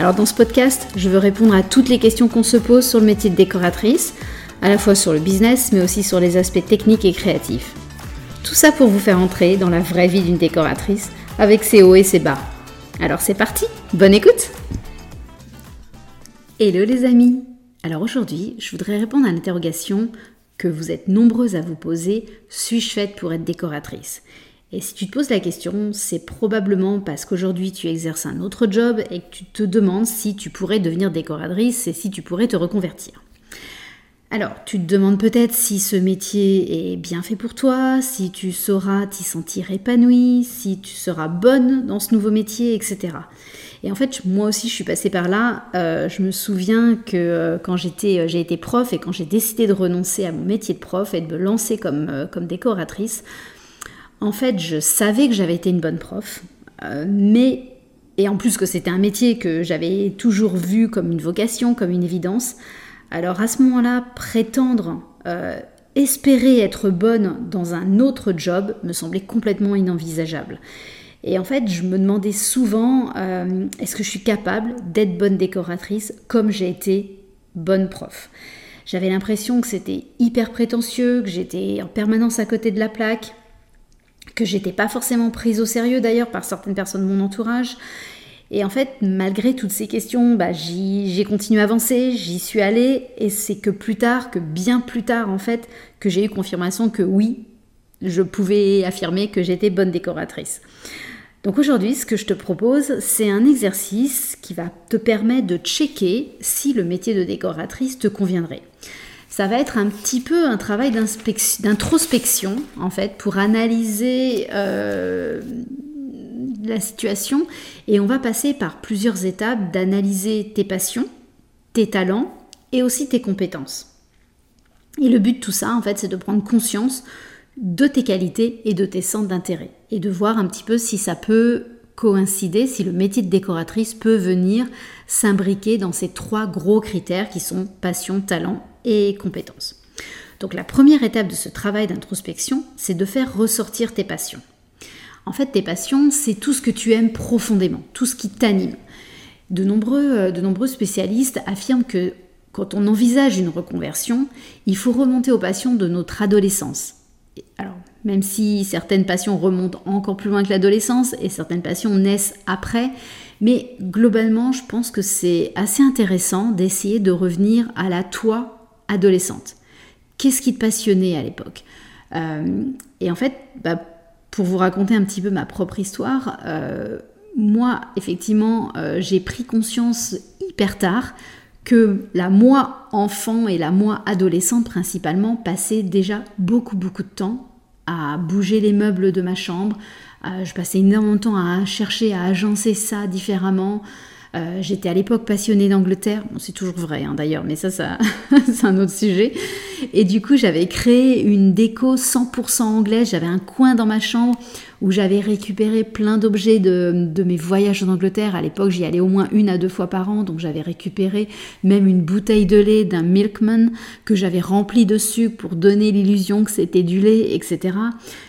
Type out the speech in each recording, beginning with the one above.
Alors dans ce podcast, je veux répondre à toutes les questions qu'on se pose sur le métier de décoratrice, à la fois sur le business mais aussi sur les aspects techniques et créatifs. Tout ça pour vous faire entrer dans la vraie vie d'une décoratrice avec ses hauts et ses bas. Alors c'est parti, bonne écoute. Hello les amis. Alors aujourd'hui, je voudrais répondre à l'interrogation que vous êtes nombreuses à vous poser, suis-je faite pour être décoratrice? Et si tu te poses la question, c'est probablement parce qu'aujourd'hui tu exerces un autre job et que tu te demandes si tu pourrais devenir décoratrice et si tu pourrais te reconvertir. Alors, tu te demandes peut-être si ce métier est bien fait pour toi, si tu sauras t'y sentir épanouie, si tu seras bonne dans ce nouveau métier, etc. Et en fait, moi aussi, je suis passée par là. Euh, je me souviens que euh, quand j'étais, euh, j'ai été prof et quand j'ai décidé de renoncer à mon métier de prof et de me lancer comme, comme décoratrice, en fait, je savais que j'avais été une bonne prof, mais et en plus que c'était un métier que j'avais toujours vu comme une vocation, comme une évidence. Alors à ce moment-là, prétendre euh, espérer être bonne dans un autre job me semblait complètement inenvisageable. Et en fait, je me demandais souvent, euh, est-ce que je suis capable d'être bonne décoratrice comme j'ai été bonne prof? J'avais l'impression que c'était hyper prétentieux, que j'étais en permanence à côté de la plaque, que j'étais pas forcément prise au sérieux d'ailleurs par certaines personnes de mon entourage, et en fait, malgré toutes ces questions, bah, j'ai continué à avancer, j'y suis allée, et c'est que plus tard, que bien plus tard en fait, que j'ai eu confirmation que oui, je pouvais affirmer que j'étais bonne décoratrice. Donc aujourd'hui, ce que je te propose, c'est un exercice qui va te permettre de checker si le métier de décoratrice te conviendrait. Ça va être un petit peu un travail d'introspection, en fait, pour analyser euh, la situation et on va passer par plusieurs étapes d'analyser tes passions, tes talents et aussi tes compétences. Et le but de tout ça, en fait, c'est de prendre conscience de tes qualités et de tes centres d'intérêt et de voir un petit peu si ça peut coïncider, si le métier de décoratrice peut venir s'imbriquer dans ces trois gros critères qui sont passion, talent et compétences. Donc la première étape de ce travail d'introspection, c'est de faire ressortir tes passions. En fait, tes passions, c'est tout ce que tu aimes profondément, tout ce qui t'anime. De nombreux, euh, spécialistes affirment que quand on envisage une reconversion, il faut remonter aux passions de notre adolescence. Alors, même si certaines passions remontent encore plus loin que l'adolescence et certaines passions naissent après, mais globalement, je pense que c'est assez intéressant d'essayer de revenir à la toi adolescente. Qu'est-ce qui te passionnait à l'époque euh, Et en fait, bah, pour vous raconter un petit peu ma propre histoire, euh, moi, effectivement, euh, j'ai pris conscience hyper tard que la moi enfant et la moi adolescente principalement passaient déjà beaucoup beaucoup de temps à bouger les meubles de ma chambre. Je passais énormément de temps à chercher à agencer ça différemment, euh, j'étais à l'époque passionnée d'Angleterre, c'est toujours vrai hein, d'ailleurs, mais ça, ça c'est un autre sujet. Et du coup, j'avais créé une déco 100% anglaise. J'avais un coin dans ma chambre où j'avais récupéré plein d'objets de, mes voyages en Angleterre. À l'époque, j'y allais au moins une à deux fois par an, donc j'avais récupéré même une bouteille de lait d'un milkman que j'avais rempli de sucre pour donner l'illusion que c'était du lait, etc.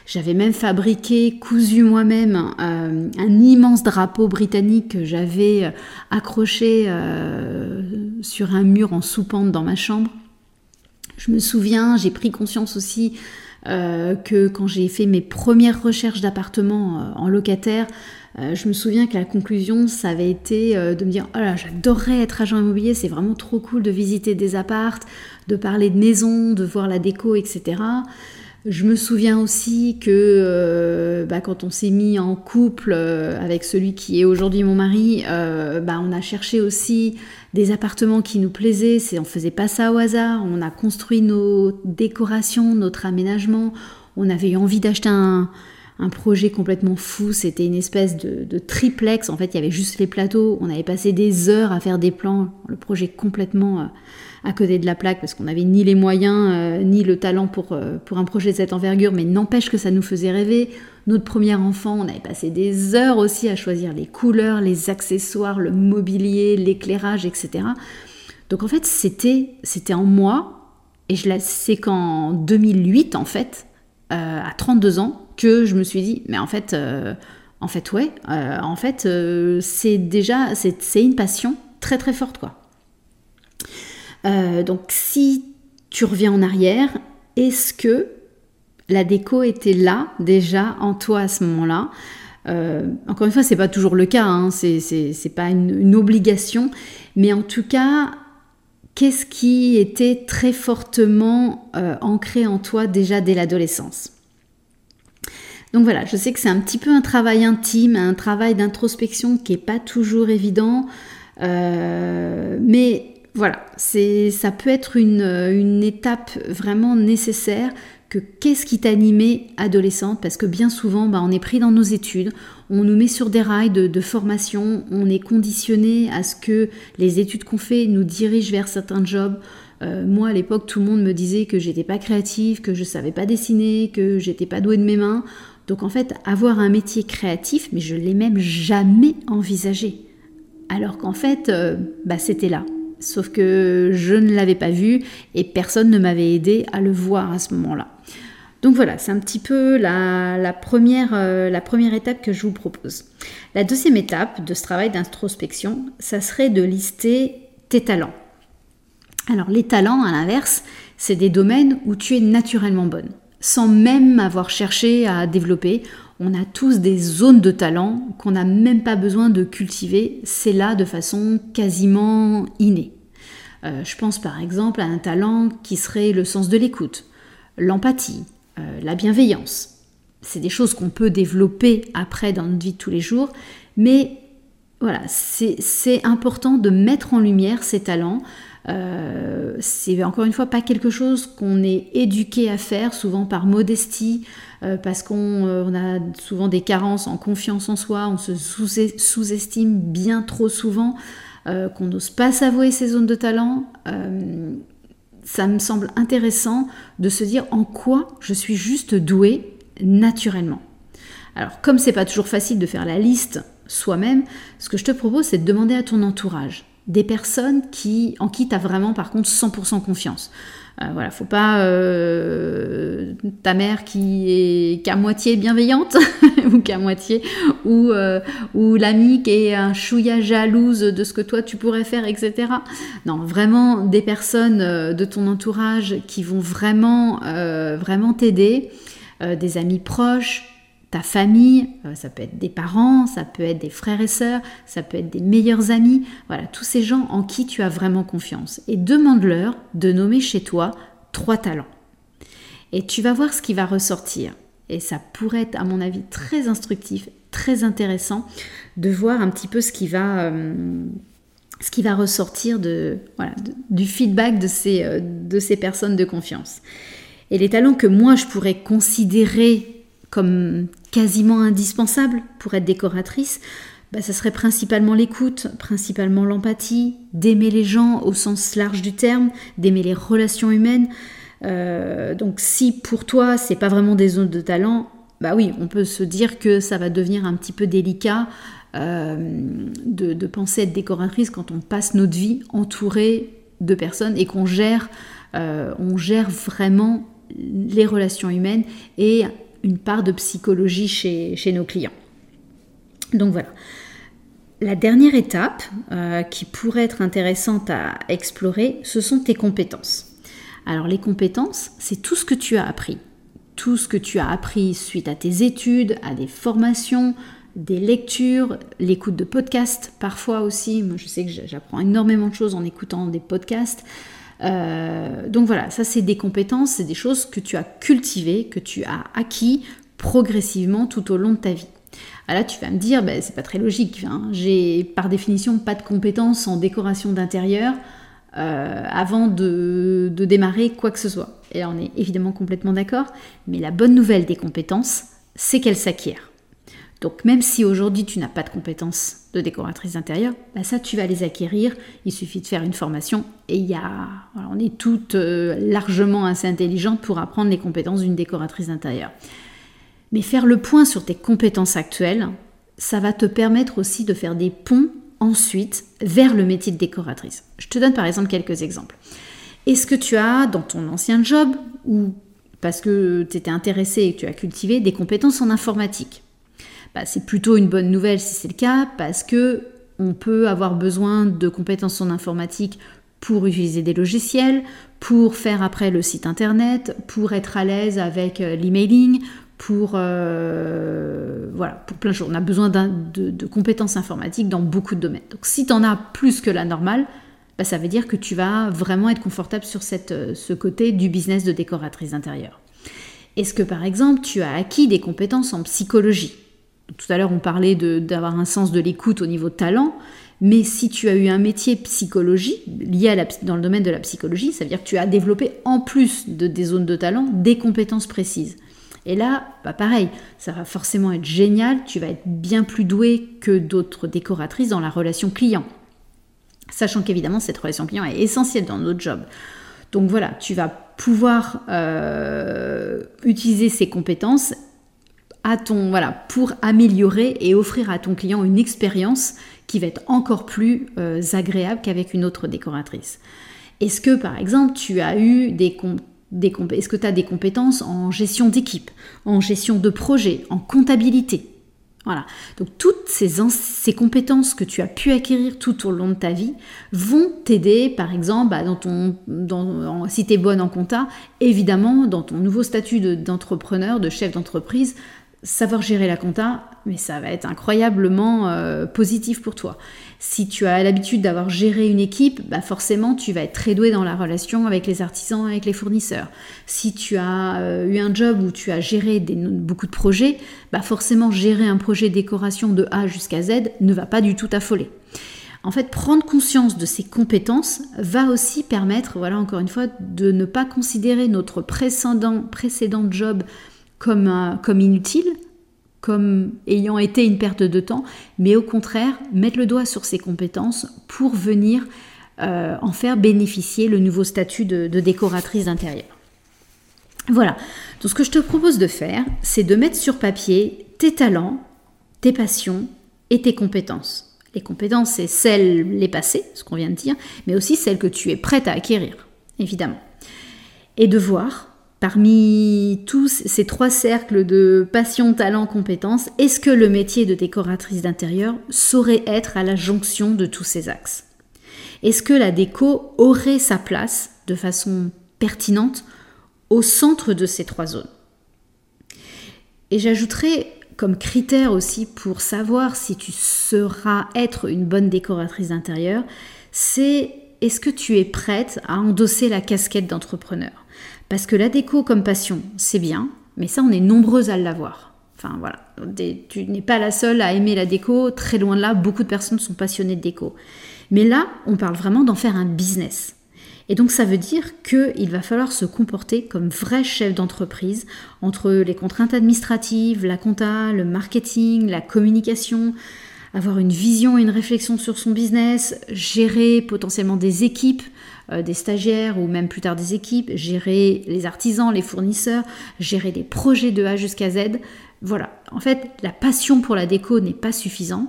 J'avais même fabriqué, cousu moi-même, euh, un immense drapeau britannique que j'avais euh, accroché euh, sur un mur en soupente dans ma chambre. Je me souviens, j'ai pris conscience aussi euh, que quand j'ai fait mes premières recherches d'appartements euh, en locataire, je me souviens que la conclusion, ça avait été de me dire Oh là, j'adorerais être agent immobilier, c'est vraiment trop cool de visiter des appartes, de parler de maisons, de voir la déco, etc. Je me souviens aussi que euh, bah, quand on s'est mis en couple euh, avec celui qui est aujourd'hui mon mari, euh, bah, on a cherché aussi des appartements qui nous plaisaient. C'est, on faisait pas ça au hasard. On a construit nos décorations, notre aménagement. On avait eu envie d'acheter un, un projet complètement fou. C'était une espèce de, triplex. En fait, il y avait juste les plateaux. On avait passé des heures à faire des plans. Le projet complètement euh, à côté de la plaque parce qu'on n'avait ni les moyens euh, ni le talent pour, euh, pour un projet de cette envergure. Mais n'empêche que ça nous faisait rêver. Notre premier enfant, on avait passé des heures aussi à choisir les couleurs, les accessoires, le mobilier, l'éclairage, etc. Donc en fait, c'était c'était en moi. Et je c'est qu'en 2008, en fait, à 32 ans, je me suis dit, mais en fait, euh, en fait, ouais, euh, en fait, euh, c'est déjà, c'est une passion très très forte, quoi. donc, si tu reviens en arrière, est-ce que la déco était là déjà en toi à ce moment-là? Encore une fois, c'est pas toujours le cas, hein, c'est pas une, une obligation, mais en tout cas, qu'est-ce qui était très fortement ancré en toi déjà dès l'adolescence? Donc voilà, je sais que c'est un petit peu un travail intime, un travail d'introspection qui n'est pas toujours évident, euh, mais voilà, ça peut être une, étape vraiment nécessaire que qu'est-ce qui t'animait adolescente? Parce que bien souvent, bah, on est pris dans nos études, on nous met sur des rails de, formation, on est conditionné à ce que les études qu'on fait nous dirigent vers certains jobs. Euh, moi, à l'époque, tout le monde me disait que j'étais pas créative, que je savais pas dessiner, que j'étais pas douée de mes mains. Donc en fait, avoir un métier créatif, mais je l'ai même jamais envisagé. Alors qu'en fait, euh, bah, c'était là. Sauf que je ne l'avais pas vu et personne ne m'avait aidé à le voir à ce moment-là. Donc voilà, c'est un petit peu la, première, euh, la première étape que je vous propose. La deuxième étape de ce travail d'introspection, ça serait de lister tes talents. Alors les talents, à l'inverse, c'est des domaines où tu es naturellement bonne sans même avoir cherché à développer. On a tous des zones de talent qu'on n'a même pas besoin de cultiver, c'est là de façon quasiment innée. Euh, je pense par exemple à un talent qui serait le sens de l'écoute, l'empathie, euh, la bienveillance. C'est des choses qu'on peut développer après dans notre vie de tous les jours, mais voilà, c'est important de mettre en lumière ces talents, euh, c'est encore une fois pas quelque chose qu'on est éduqué à faire, souvent par modestie, euh, parce qu'on euh, a souvent des carences en confiance en soi, on se sous-estime bien trop souvent, qu'on n'ose pas s'avouer ses zones de talent. ça me semble intéressant de se dire en quoi je suis juste douée naturellement. Alors, comme c'est pas toujours facile de faire la liste soi-même, ce que je te propose, c'est de demander à ton entourage des personnes qui, en qui tu as vraiment par contre 100% confiance. Euh, voilà, faut pas euh, ta mère qui est qu'à moitié bienveillante ou qu'à moitié ou, euh, ou l'amie qui est un chouïa jalouse de ce que toi tu pourrais faire, etc. Non, vraiment des personnes de ton entourage qui vont vraiment vraiment t'aider, des amis proches, ta famille, euh, ça peut être des parents, ça peut être des frères et sœurs, ça peut être des meilleurs amis, voilà, tous ces gens en qui tu as vraiment confiance. Et demande-leur de nommer chez toi trois talents. Et tu vas voir ce qui va ressortir. Et ça pourrait être, à mon avis, très instructif, très intéressant de voir un petit peu ce qui va, euh, ce qui va ressortir de, voilà, du feedback de ces, euh, de ces personnes de confiance. Et les talents que moi je pourrais considérer comme quasiment indispensable pour être décoratrice, bah, ça serait principalement l'écoute, principalement l'empathie, d'aimer les gens au sens large du terme, d'aimer les relations humaines. Euh, donc si pour toi c'est pas vraiment des zones de talent, bah oui, on peut se dire que ça va devenir un petit peu délicat euh, de, penser être décoratrice quand on passe notre vie entourée de personnes et qu'on gère, euh, gère vraiment les relations humaines et une part de psychologie chez, nos clients. Donc voilà. La dernière étape euh, qui pourrait être intéressante à explorer, ce sont tes compétences. Alors les compétences, c'est tout ce que tu as appris. Tout ce que tu as appris suite à tes études, à des formations, des lectures, l'écoute de podcasts parfois aussi. Moi je sais que j'apprends énormément de choses en écoutant des podcasts. Euh, donc voilà, ça c'est des compétences, c'est des choses que tu as cultivées, que tu as acquis progressivement tout au long de ta vie. Ah là, tu vas me dire, ben, c'est pas très logique. Hein. J'ai par définition pas de compétences en décoration d'intérieur euh, avant de, de, démarrer quoi que ce soit. Et là, on est évidemment complètement d'accord. Mais la bonne nouvelle des compétences, c'est qu'elle s'acquiert. Donc même si aujourd'hui tu n'as pas de compétences de décoratrice d'intérieur, bah ça tu vas les acquérir. Il suffit de faire une formation et y a, on est toutes euh, largement assez intelligentes pour apprendre les compétences d'une décoratrice d'intérieur. Mais faire le point sur tes compétences actuelles, ça va te permettre aussi de faire des ponts ensuite vers le métier de décoratrice. Je te donne par exemple quelques exemples. Est-ce que tu as dans ton ancien job ou parce que tu étais intéressé et que tu as cultivé des compétences en informatique? Bah, c'est plutôt une bonne nouvelle si c'est le cas, parce que on peut avoir besoin de compétences en informatique pour utiliser des logiciels, pour faire après le site internet, pour être à l'aise avec euh, l'emailing, pour euh, voilà, pour plein de choses. On a besoin de, compétences informatiques dans beaucoup de domaines. Donc si tu en as plus que la normale, bah, ça veut dire que tu vas vraiment être confortable sur euh, ce côté du business de décoratrice intérieure. Est-ce que par exemple tu as acquis des compétences en psychologie? Tout à l'heure, on parlait d'avoir un sens de l'écoute au niveau talent, mais si tu as eu un métier psychologie lié dans le domaine de la psychologie, ça veut dire que tu as développé en plus de, des zones de talent des compétences précises. Et là, bah pareil, ça va forcément être génial, tu vas être bien plus doué que d'autres décoratrices dans la relation client. Sachant qu'évidemment, cette relation client est essentielle dans notre job. Donc voilà, tu vas pouvoir euh, utiliser ces compétences à voilà pour améliorer et offrir à ton client une expérience qui va être encore plus euh, agréable qu'avec une autre décoratrice. Est-ce que par exemple tu as eu des, des est-ce que tu as des compétences en gestion d'équipe, en gestion de projet, en comptabilité? Voilà. Donc toutes ces, ces, compétences que tu as pu acquérir tout au long de ta vie vont t'aider, par exemple, bah, dans ton, dans, si tu es bonne en compta, évidemment, dans ton nouveau statut d'entrepreneur, de, chef d'entreprise, savoir gérer la compta, mais ça va être incroyablement euh, positif pour toi. Si tu as l'habitude d'avoir géré une équipe, bah forcément tu vas être très doué dans la relation avec les artisans, avec les fournisseurs. Si tu as euh, eu un job où tu as géré beaucoup de projets, bah forcément gérer un projet décoration de A jusqu'à Z ne va pas du tout affoler. En fait, prendre conscience de ces compétences va aussi permettre, voilà encore une fois, de ne pas considérer notre précédent, précédent job comme, inutile, comme ayant été une perte de temps, mais au contraire, mettre le doigt sur ses compétences pour venir euh, en faire bénéficier le nouveau statut de, de décoratrice d'intérieur. Voilà, donc ce que je te propose de faire, c'est de mettre sur papier tes talents, tes passions et tes compétences. Les compétences, c'est celles, les passées, ce qu'on vient de dire, mais aussi celles que tu es prête à acquérir, évidemment. Et de voir Parmi tous ces trois cercles de passion, talent, compétence, est-ce que le métier de décoratrice d'intérieur saurait être à la jonction de tous ces axes? Est-ce que la déco aurait sa place de façon pertinente au centre de ces trois zones? Et j'ajouterai comme critère aussi pour savoir si tu seras être une bonne décoratrice d'intérieur, c'est est-ce que tu es prête à endosser la casquette d'entrepreneur? Parce que la déco comme passion, c'est bien, mais ça, on est nombreuses à l'avoir. Enfin voilà, tu n'es pas la seule à aimer la déco, très loin de là, beaucoup de personnes sont passionnées de déco. Mais là, on parle vraiment d'en faire un business. Et donc ça veut dire qu'il va falloir se comporter comme vrai chef d'entreprise entre les contraintes administratives, la compta, le marketing, la communication, avoir une vision et une réflexion sur son business, gérer potentiellement des équipes, euh, des stagiaires ou même plus tard des équipes, gérer les artisans, les fournisseurs, gérer des projets de A jusqu'à Z. Voilà, en fait, la passion pour la déco n'est pas suffisante.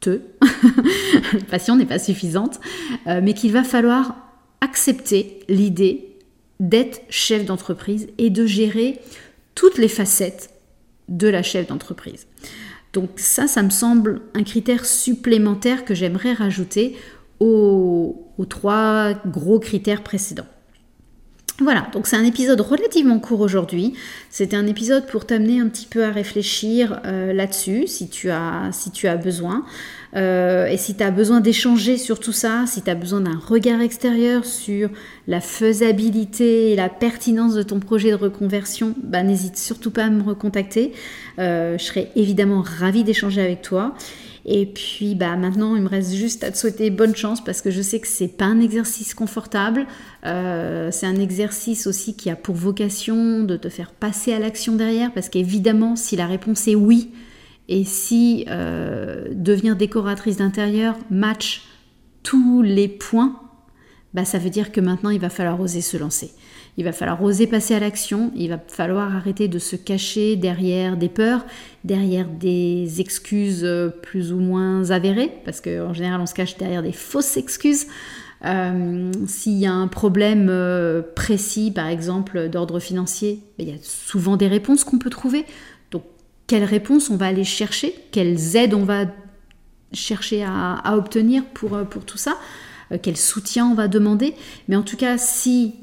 Te. la passion n'est pas suffisante, euh, mais qu'il va falloir accepter l'idée d'être chef d'entreprise et de gérer toutes les facettes de la chef d'entreprise. Donc ça, ça me semble un critère supplémentaire que j'aimerais rajouter aux, trois gros critères précédents. Voilà, donc c'est un épisode relativement court aujourd'hui. C'était un épisode pour t'amener un petit peu à réfléchir euh, là-dessus si, tu as, si tu as besoin. Euh, et si tu as besoin d'échanger sur tout ça, si tu as besoin d'un regard extérieur sur la faisabilité et la pertinence de ton projet de reconversion, bah, n'hésite surtout pas à me recontacter. Euh, je serai évidemment ravie d'échanger avec toi. Et puis bah maintenant il me reste juste à te souhaiter bonne chance parce que je sais que c'est pas un exercice confortable. Euh, c'est un exercice aussi qui a pour vocation de te faire passer à l'action derrière parce qu'évidemment si la réponse est oui et si euh, devenir décoratrice d'intérieur match tous les points, bah ça veut dire que maintenant il va falloir oser se lancer. Il va falloir oser passer à l'action, il va falloir arrêter de se cacher derrière des peurs, derrière des excuses euh, plus ou moins avérées, parce qu'en général on se cache derrière des fausses excuses. Euh, s'il y a un problème euh, précis, par exemple d'ordre financier, ben, il y a souvent des réponses qu'on peut trouver. Donc, quelles réponses on va aller chercher? Quelles aides on va chercher à, obtenir pour, pour tout ça? Quel soutien on va demander Mais en tout cas, si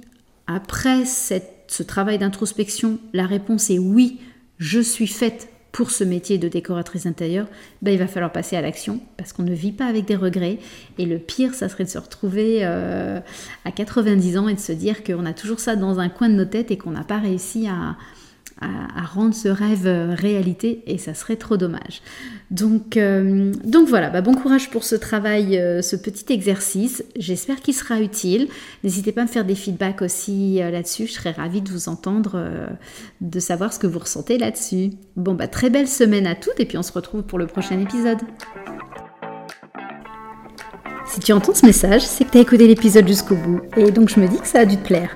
après ce travail d'introspection, la réponse est oui, je suis faite pour ce métier de décoratrice intérieure, ben, il va falloir passer à l'action parce qu'on ne vit pas avec des regrets. Et le pire, ça serait de se retrouver euh, à 90 ans et de se dire qu'on a toujours ça dans un coin de nos têtes et qu'on n'a pas réussi à, à, rendre ce rêve euh, réalité et ça serait trop dommage. Donc, euh, donc voilà, bah bon courage pour ce travail, euh, ce petit exercice. J'espère qu'il sera utile. N'hésitez pas à me faire des feedbacks aussi là-dessus. Je serais ravie de vous entendre, de savoir ce que vous ressentez là-dessus. Bon, bah très belle semaine à toutes et puis on se retrouve pour le prochain épisode. Si tu entends ce message, c'est que tu as écouté l'épisode jusqu'au bout et donc je me dis que ça a dû te plaire.